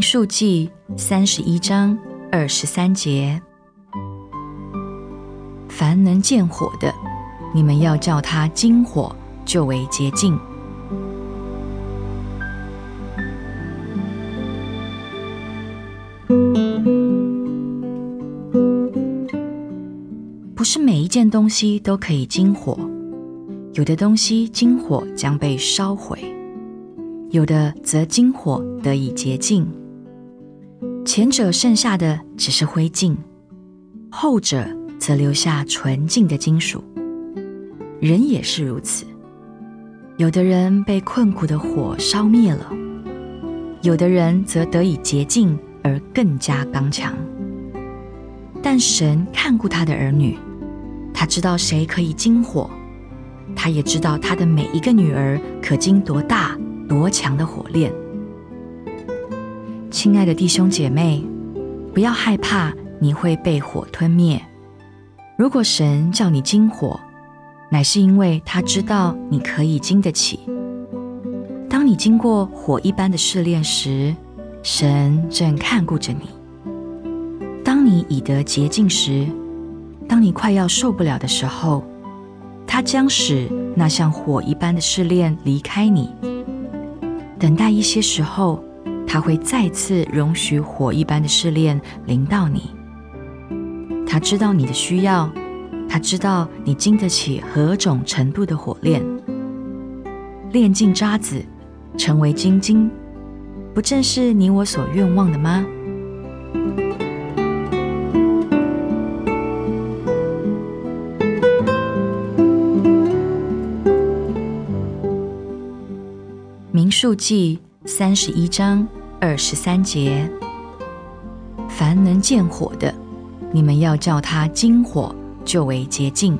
数记三十一章二十三节：凡能见火的，你们要叫它金火，就为洁净。不是每一件东西都可以金火，有的东西金火将被烧毁，有的则金火得以洁净。前者剩下的只是灰烬，后者则留下纯净的金属。人也是如此，有的人被困苦的火烧灭了，有的人则得以洁净而更加刚强。但神看顾他的儿女，他知道谁可以经火，他也知道他的每一个女儿可经多大多强的火炼。亲爱的弟兄姐妹，不要害怕你会被火吞灭。如果神叫你经火，乃是因为他知道你可以经得起。当你经过火一般的试炼时，神正看顾着你。当你已得洁净时，当你快要受不了的时候，他将使那像火一般的试炼离开你。等待一些时候。他会再次容许火一般的试炼临到你。他知道你的需要，他知道你经得起何种程度的火炼。炼尽渣滓，成为金晶，不正是你我所愿望的吗？民数记三十一章。二十三节，凡能见火的，你们要叫它金火，就为洁净。